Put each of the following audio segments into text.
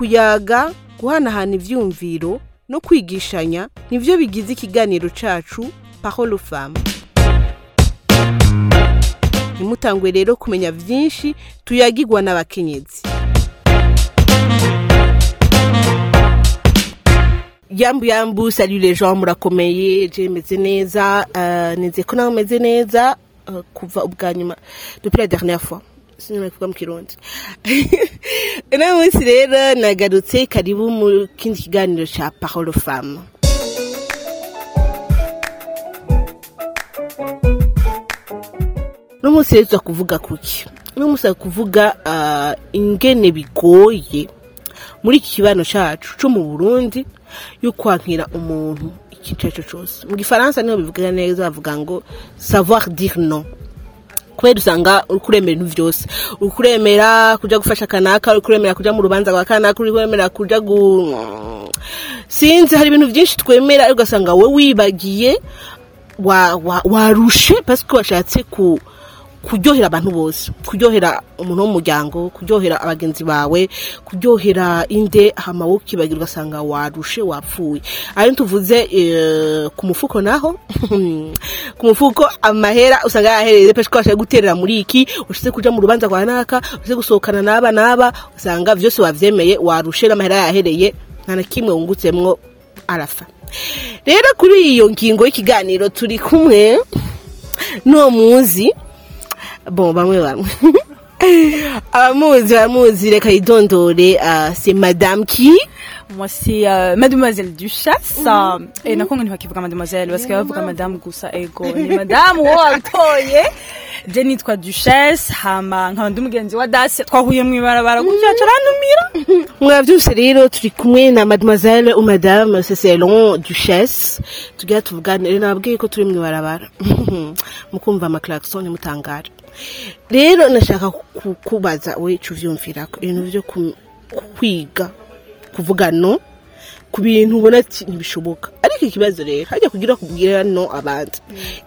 kuyaga guhanahana ivyumviro no kwigishanya nivyo bigize ikiganiro parole aux femmes ntimutangwe rero kumenya vyinshi tuyagirwa n'abakenyezi. Yambu yambu les gens murakomeye je meze neza uh, nizeye nawe meze neza uh, kuva ubwa nyuma. Depuis la dernière fois. Sinema kuvuga mu kirundi. Uno munsi rero nagarutse karibu mu kindi kiganiro parole aux femmes uno munsi rero kuvuga kuki? Uno munsi kuvuga uh, ingene bigoye muri iki kibano cacu co mu burundi yo kwankira umuntu icyo cyose mu gifaransa ni ho bivuga neza bavuga ngo savoir dire non. Kubera usanga uri kuremera ibintu byose uri kuremera kujya gufasha kanaka uri kuremera kujya mu rubanza rwa kanaka uri kuremera kujya gu sinzi hari ibintu byinshi twemera ugasanga wowe wibagiye warushe parce ko washatse ku kuryohera abantu bose. Kuryohera umuntu w'umuryango kuryohera abagenzi bawe kuryohera inde hama wowe ukibagirwa ugasanga warushe wapfuye. Ayo tuvuze ku mufuko naho ku mufuko amahera usanga yahereye peshe ko washaka guterera muri iki ushize kuja mu rubanza rwa naka ushize gusohokana n'aba n'aba usanga vyose wavyemeye warushe n'amahera yahereye nta na kimwe wungutsemwo arafa rero kuri iyo ngingo y'ikiganiro turi kumwe n'uwo muzi bon bamwe bamwe abamuzi baramuzi reka yidondore c'est madame qui? Moi, c'est euh, Mademoiselle Duchasse. Mm. Et nako ngo ntibakivuga Mademoiselle que bavuga Madame gusa ego. Ni Madame watoye. Je nitwa Duchasse hama nkaba ndi mugenzi wa Dacia twahuye mu ibarabara gutya carantumira. mwavyose rero turi kumwe na mademoiselle ou madame Cécilon Duchesse tugira tuvuganire nabwiye ko turi mu ibarabara. Mukumva amaklaxon mutangara rero nashaka kubaza we cuvyumvirako ibintu vyo kwiga kuvuga no ku bintu ubona ntibishoboka. Ariko ikibazo rero hajya kugira kubwira no abandi.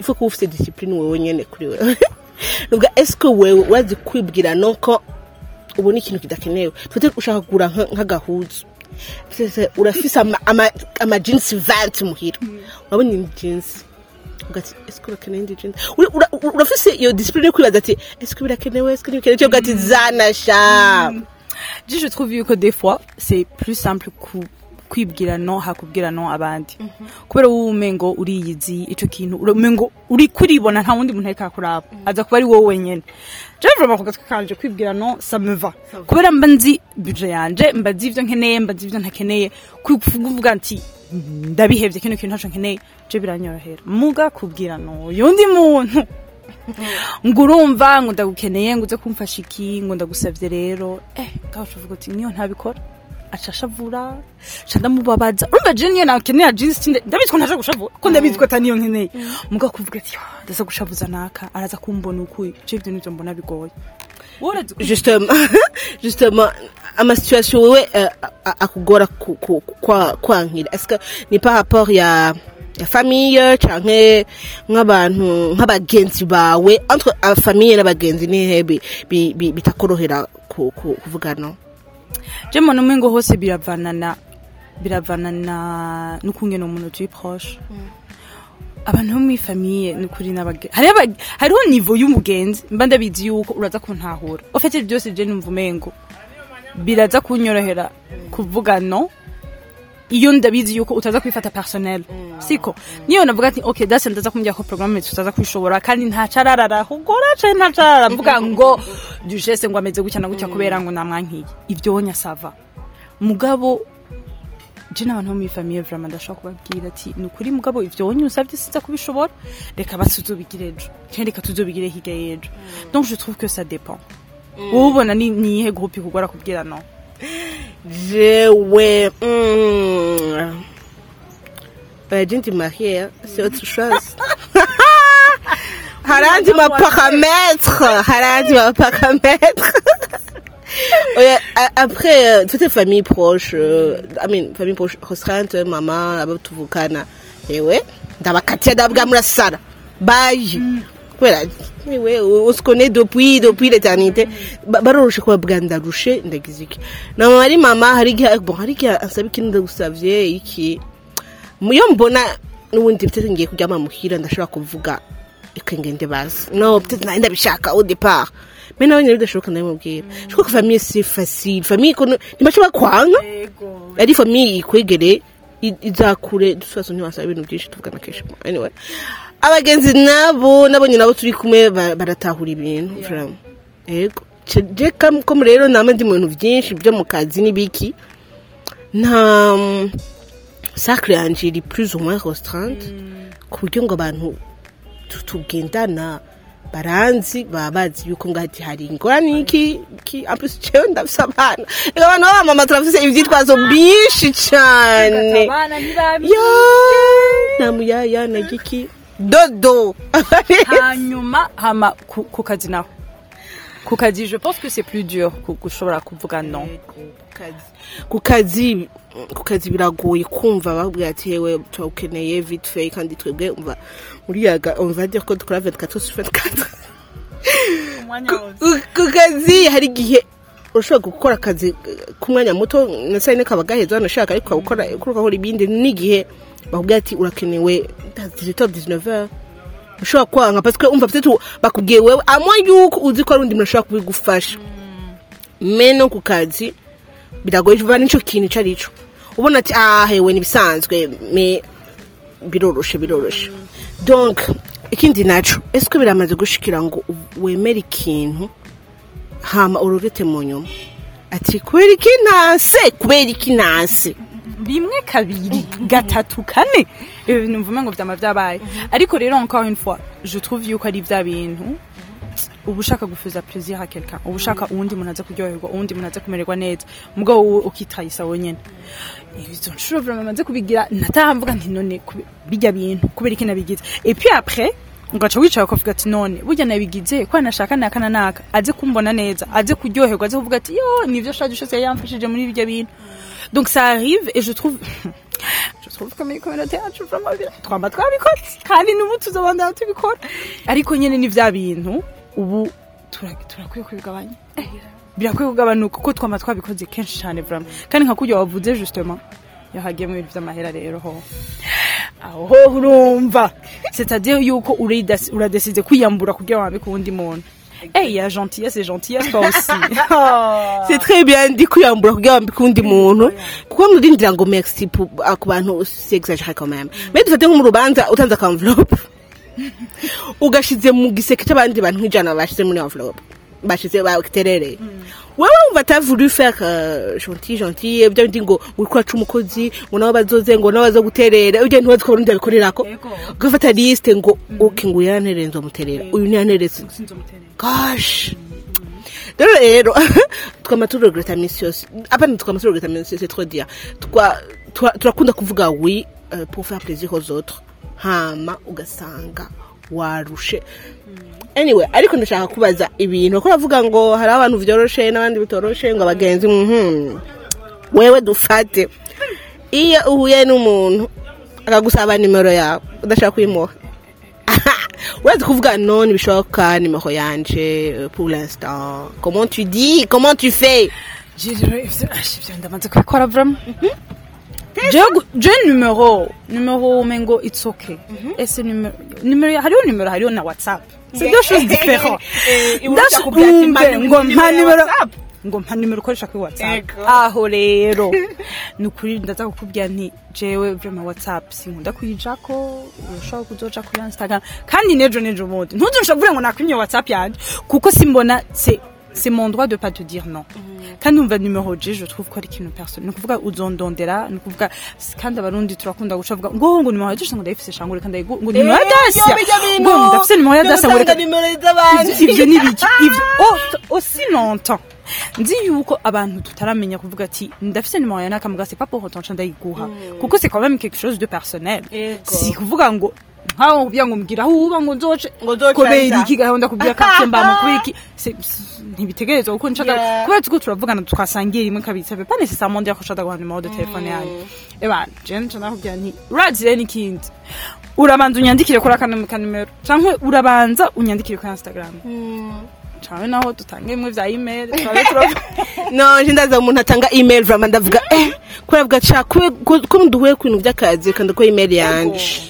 Ifu kuba ufite discipline wewe nyene kuri wewe. Nubwo eske wewe wazi kwibwira no ko ubona ikintu kidakenewe? Tute ushaka kugura nk'agahuzu. Urafise ama jeans vert muhira. Urabona ni jeans? Ugati eske urakeneye indi jeans urafise iyo discipline yo kwibaza ati eske birakenewe eske ntibikenewe cyo ugati zanasha Je, je trouve que des fois, c'est plus simple ku kwibwira no hakubwira no abandi. Kubera wowe umengo uriyizi ico kintu umengo uri kuribona nta wundi muntu ariko akuraba. Aza kuba ari wowe wenyene. Gatwe kanje kwibwira no ça me va kubera mba nzi budget yanje mba nzi ivyo nkeneye mba nzi ivyo ntakeneye kuvuga nti ndabihevye kino kintu ntaco nkeneye je biranyorohera muga kubwira no yundi muntu. Ngo urumva ngo ndagukeneye ngo uze kumfasha iki ngo ndagusabye rero. Eh ngaho uvuga uti niyo ntabikora. Acashavura ca ndamubabaza urumva je niyo nakeneye jeans ndabizi ko ntaje gushavura ko ndabizi ko ataniyo nkeneye muga kuvuga ati ndaza gushavuza naka araza kumbona ukuye je ivyo nivyo mbona bigoye justement justement ama situation wewe akugora kwankira est-ce que ni par rapport ya ya famille canke nk'abantu nk'abagenzi bawe entre famille n'abagenzi nihe bitakorohera kuvuga mbona umengo hose biravanana biravanana n'ukungena umuntu turi proche. Abantu bo muri famiye ni ukuri hariho nivo y'umugenzi mba ndabizi yuko uraza kuntahura ufite byose je numva umengo biraza kunyorohera. Kuvuga no iyo ndabizi yuko utaza kwifata personnel siko. Niyo navuga ati okay dase ndaza kumbya ko programme tutaza kwishobora kandi nta cararara kugora cyane nta carara mvuga ngo dushese ngo ameze gutya na gutya kubera ngo namwankiye ibyo wonya sava mugabo je n'abantu bo muri famille vraiment ndashobora kubabwira ati ni ukuri mugabo ivyo wonya usabye siza kubishobora? Reka batuzobigire ejo. Kandi reka tuzobigire hirya y'ejo. Donc je trouve que ça dépend. Wowe ubona ni niyihe groupe ikugora kubwira no? Jewe mm, je ndi mariée c'est autre chose. Harandi maparamètre harandi maparamètre Ouais, après euh, toutes les familles proches euh, I mean famille proche restreinte mama abo tuvukana ewe ndabakatia ndabwa murasara bayi kubera ni we usikone depuis depuis l'éternité Ba- baroroshe kubabwira ndarushe ndagize iki mama ari mama hari igihe hari igihe asaba ikintu ndagusavye iki. Iyo mbona n'ubundi peut-être ngiye kuryama muhira ndashobora kuvuga reka ngende bazi. No peut-être nari ndabishaka départ. Mais nawe nyine bidashoboka ndabimubwira que famille c'est facile. Famille kono ntibashobora kwanga ari famille ikwegere izakure dusobaso ntiwasaba ibintu byinshi tuvugana kenshi anyway. Abagenzi nabo nabonye nabo turi kumwe ba- baratahura ibintu yego. Ce- je kam- comme rero nama ndi mu bintu byinshi byo mu kazi n'ibiki. Nta mm, cercle yanje iri plus ou moins restreinte ku buryo ngo abantu tu- tugendana baranzi baba bazi yuko ngati hari ingorane iki iki en plus jewe ndafise abana ega abantu b'abamama turafise ivyitwazo byinshi cane yo nta muyaya na giki dodo. Hanyuma hama ku ku kazi naho ku kazi je pense que c'est plus dur ku- gushobora kuvuga non. Ku kazi ku kazi biragoye kumva babwira ati yewe turawukeneye vite fait kandi twebwe umva muri yaga on va dire ko dukora 24 sur 24 Ku- ku kazi hari igihe ushobora gukora akazi eh, k'umwanya muto na saa yine kaba gaheza wanashaka ariko ukora ibindi n'igihe bakubwira ati urakenewe. 18h 19h ushobora kwanga que umva peut-être bakubwiye wewe. Amwe yuko uzi ko ari undi muntu ashobora kubigufasha. Me no ku kazi biragoye. Vuba nico kintu ico arico ubona ati ah hewe nibisanzwe me biroroshe biroroshe. Donc ikindi naco est-ce que biramaze gushikira ngo wemere ikintu hama urorete mu nyuma? Ati kubera iki kubera iki rimwe kabiri gatatu kane. Ibi bintu mvume ngo vyama vyabaye ariko rero encore une fois je trouve yuko ari vya bintu. Uba ushaka gufuza plaisir à quelqu'un uba ushaka uwundi muntu aza kuryoherwa uwundi muntu aza kumererwa neza. Mugabo wowe ukitayisa wenyene izo nshuro vraiment maze kubigira natahamvuga nti none bijya bintu kubera iki nabigize. Et puis après ugaca wicara ukavuga ati none burya nabigize ko nashaka naka na naka aze kumbona neza aze kuryoherwa aze kuvuga ati yo nivyo shaje cyose yamfashije muri bijya bintu. Donc ça arrive et je trouve je trouve communauté yacu twamba twabikoze kandi n'ubu tuzobandana tubikora ariko nyene ni vya bintu ubu tura- turakwiye kubigabanya birakwiye kugabanuka kuko twama twabikoze kenshi cyane vraiment kandi nka kurya wavuze justement. Yahagiye mu bintu vy'amahera rero ho aho urumva c'est-à-dire yuko urida- uradesize kwiyambura kugira wambike uwundi muntu Eh, il y a gentillesse et gentillesse pas aussi. c'est très bien. Ndi kwiyambura kugira ngo mbike undi muntu kuko murindira ngo merci ku bantu c'est exagéré quand même. Mais dufate nko mu rubanza utanze aka envelope ugashize mu giseke cy'abandi bantu nk'ijana bashize muri envelope bashize baterereye wewe wumva atavuru faire euh, gentil gentil bya bindi ngo uriko uraca umukozi ngo nabo bazoze ngo nabo bazoguterera ujya ntiwazi ko barundi babikorerako ugafata liste ngo ok ngo uyu yanterere nzomuterera uyu ntiyanterese gosh. Rero rero twama turegreta minsi yose apana twama turegreta minsi yose trop dire. Twa- twa- turakunda kuvuga oui euh, pour faire plaisir aux autres. Hama ugasanga. Warushe. Anyway ariko ndashaka kubaza ibintu. Kuko uravuga ngo hari abantu vyoroshe n'abandi bitoroshe ngo abagenzi mhm. Wewe dufate. Iyo uhuye n'umuntu akagusaba nimero yawe. Udashaka kuyimuha urazi kuvuga non ntibishoboka nimero yanje pour l'instant. Comment tu dis? Comment tu fais? Ivyo ndamaze kubikora vraiment Jewe- je numero numero umengo it's okay. Ese numero numero hariho numero hariho na whatsapp. Eh, akubwira ati, mpa umve, ngo mpa nimero ngo mpa nimero ukoresha kuri whatsapp. Aho rero ni ukuri ndaza kukubwira nti jewe vrema whatsapp sinkunda kuyijako urashobora kuzoca kuri instagram. Kandi nejo nejo bundi ntuzusha kuvuga ngo nakwimye whatsapp yanje kuko simbona c'est c'est mon droit de pas te dire non. Kandi umva numero je je trouve ko ari ikintu personne. Ni kuvuga uzondondera ni kuvuga kandi abarundi turakunda guca vuga ngo ngo numero yaje ngo ndayifise shangure kandi ndayigu ngo numero ya dasia ngo ndafise numero ya dasia ngo reka nimero z'abandi Ivyo- ivyo ni biki ivyo oh, aussi longtemps. Nzi yuko abantu tutaramenya kuvuga ati ndafise nimero ya naka muga c'est pas pour autant nca ndayiguha kuko c'est quand même quelque chose de personnel. Yego. si kuvuga ngo nkaho kugira ngo mbwira aho uba ngo nzoce aza. iki gahunda kubwira kake mbamo kubera iki ntibitegerezwa kuko nshaka kubera tuko turavugana twasangiye rimwe kabiri ça veut pas nécessairement dire ko nshaka guha nimero de telefone yanjye eba je nca nakubwira nti urazi rero n'ikindi urabanza unyandikire kuri aka kanimero cyangwa urabanza unyandikire kuri instagram cyane naho dutanga bimwe bya email no nje ndaza umuntu atanga email vraiment ndavuga eh kuravuga cha kwe ko nduhuye ku bintu by'akazi kandi ko email yanje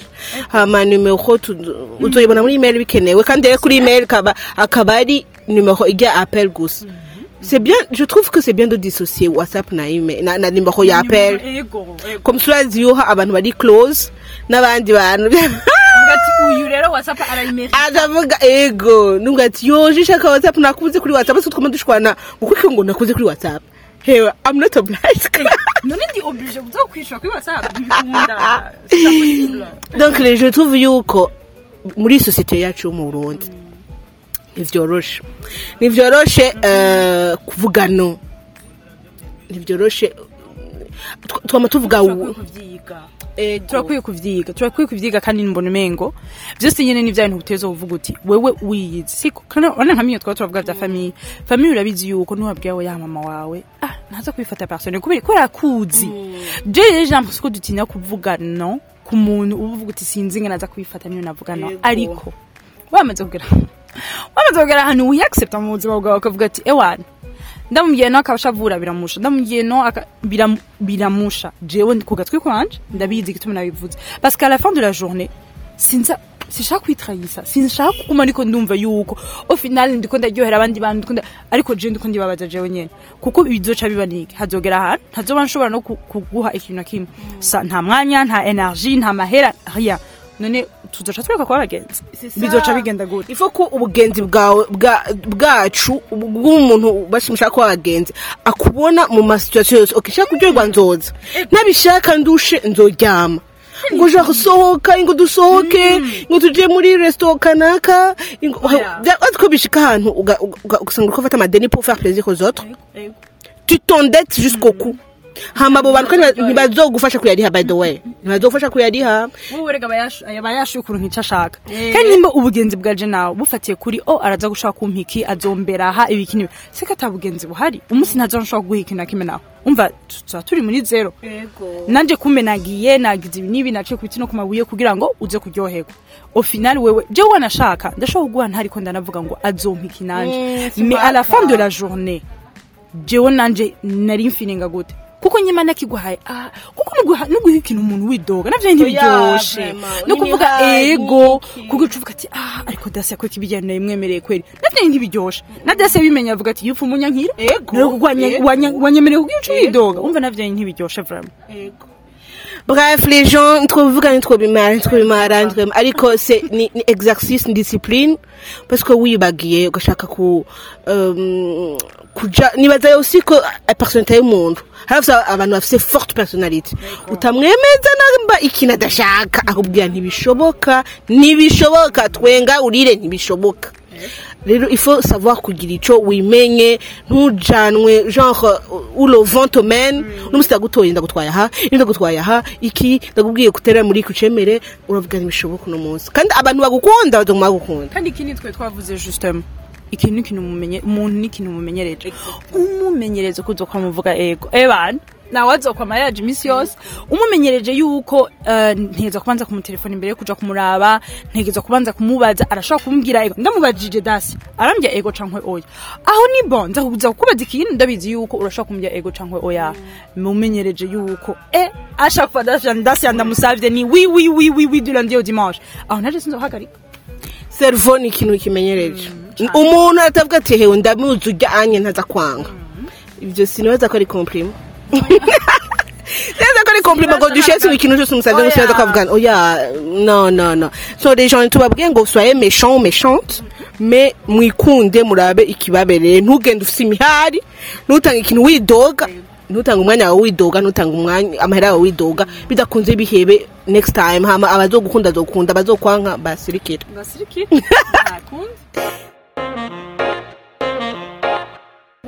hama numero tu- uzoyibona muri email bikenewe kandi rero kuri kaba akaba ari numero ijya appel gusa. C'est bien je trouve que c'est bien de dissocier whatsapp na email na, na numero ya appel. comme cela yuha abantu bari close n'abandi bantu. Uyu rero whatsapp arayimerika akavuga ego. Nubwo ati yoje shaka whatsapp nakubuze kuri whatsapp se twama dushwana kuko ngo nakuze kuri whatsapp? Hewe i'm not obliged. None ndi oblige zo kwishura kuri whatsapp ntibikunda rero je trouve yuko muri sosiyete yacu yo mu burundi. Ntivyoroshe ntivyoroshe eh, kuvuga no ntivyoroshe Tw- twama tuvuga turakwiye ego. Turakwiye kuvyiga kandi mbona umengo. Byose nyene ni bya bintu uteza uvuga uti wewe wiyizi siko kandi wana nkamenya twaba turavuga vya famiye famiye urabizi yuko ntiwabwiye we ya mama wawe. Ah ntaza kubifata persone kubera kubera kuzi je rero j'ai l'impression ko dutinya kuvuga no ku muntu uba uvuga uti sinzi ngene aza kubifata niyo navuga no. Ariko wamaze kugera wamaze kugera ahantu wiyaccepta mu buzima bwawe ukavuga ati ewana ndamubwiye no akabashavura biramusha. Ndamubwiye no biramusha. Jewe ku gatwi kwanje ndabizi igituma nabivuze. Parce qu'à la fin de la journée sinza sinshaka kwitrahisa sinshaka kuguma ariko ndumva yuko. Au final ndiko ndaryohera abandi bantu ndiko ariko jewe ndiko ndibabaza jewe nyene. Kuko bizoca bibanike hazogera ahantu? Ntazoba nshobora no ku- kuguha ikintu na kimwe. Nta mwanya nta energie nta mahera rien. None tuzoca tureka kuba abagenzi bizoca bigenda gute. Ifo ko ubugenzi bwawe bwa- bwacu bw'umuntu bashimisha ko abagenzi akubona mu masituasiyo yose. Okay shaka kuryoherwa nzoza. Ntabishaka ndushe nzoryama. Ngo ushaka gusohoka ngo dusohoke ngo tujye muri resitora kanaka ko bishika ahantu uga- uga- ugasanga uri gufata amadeni pour faire plaisir aux autres. Tu t'endettes jusqu'au cou. Hama abo bantu kandi ntibazogufasha kuyariha by the way. Ntibazogufasha kuyariha wowe rega aba yashuye ukuntu nk'icyo ashaka kandi nimba ubugenzi bwaje nawe bufatiye kuri o araza gushaka kumpiki azombera aha ibiki n'ibi se ko ata bugenzi buhari umunsi ntazo nshobora ikintu na kimwe nawe umva tuba turi muri zero. Nanjye kumbe nagiye nagize ibi n'ibi naciye ku biti no ku mabuye kugira ngo uze kuryoherwa. Au final wewe jewe wanashaka ndashobora kuguha ntariko ndanavuga ngo azompiki nanje. Mm, mais à la fin de la journée jewe nanje nari mfininga gute. Kuko nyima nakiguhaye ah kuko nuguha ikintu umuntu widoga navyo ntibiryoshe vraiment. no kuvuga ego kuko ucuvuga ati ah ariko dasi ko kibijyana yimwemereye kweri? Navyo ntibiryoshe. Na dasi bimenya avuga ati yupfa umunyankira Ego, ego. wanyemereye kuko uca Ego. widoga. Umva navyo ntibiryoshe vraiment. Bref, les gens, twobivuga ntitwobimara ntitwobimara ntitwobimara ariko se ni, ni exercice ni discipline. Parce que wibagiye ugashaka ku um, kuja nibaza aussi ko y'umuntu abantu forte personnalité. Utamwemeza namba ikintu adashaka akubwira ntibishoboka ntibishoboka twenga urire ntibishoboka rero faut savoir kugira ico wimenye. Ntujanwe genre où le vent te mène n'umusi ndagutoye ndagutwaye aha ndagutwaye aha. Iki? Ndakubwiye kutera muri kucemere uravuga ntibishoboka uno munsi. Kandi abantu bagukunda bazoguma bagukunda kandi ikindi twe twavuze justement ikintu ikintu mumenye umuntu ni ikintu mumenyereje umumenyereze ko uzoka muvuga ego. Ebana nawe azokwama yaje iminsi yose umumenyereje yuko eh, ntegeza kubanza kumutelefona imbere yo kuja kumuraba ntegeza kubanza kumubaza arashobora kumubwira ego. Ndamubajije dasi arambya ego cankwe oya. Aho ni bon nza kuza kukubaza ikintu ndabizi yuko urashobora kumubwira ego cankwe oya. Mumenyereje yuko e à chaque fois dasi dasi ndamusavye ni oui oui oui oui oui du lundi au dimanche. Aho naje sinzohagarika. Servo ni ikintu kimenyereje. Umuntu atavuga ati hewe ndamuzi ujya anye ntaza kwanga. Ibyo sinibaza ko ari compliment neza ko ari compliment ngo dushetse ikintu cyose umusaza gusa yaza kwavugana oya no no no. So les gens tubabwiye ngo soyez méchant ou méchante mais mwikunde murabe ikibabereye ntugende ufise imihari ntutange ikintu widoga ntutange umwanya wawe widoga ntutange umwanya amahera yawe widoga bidakunze bihebe next time hama abazogukunda azokunda abazokwanka basirikira ngasiriki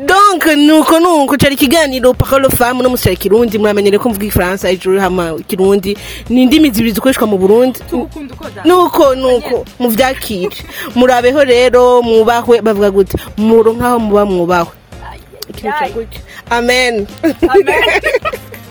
donc nuko nuko cari ikiganiro parole femme no musicari kirundi. Muramenyere ko mvuga ifaransa ijuru hama kirundi. Ni indimi zibiri zikoreshwa mu burundi. Nuko nuko. Muvyakire. Murabeho rero mubahwe bavuga gute? Muronkaho muba mwubahwe. Amen. Amen.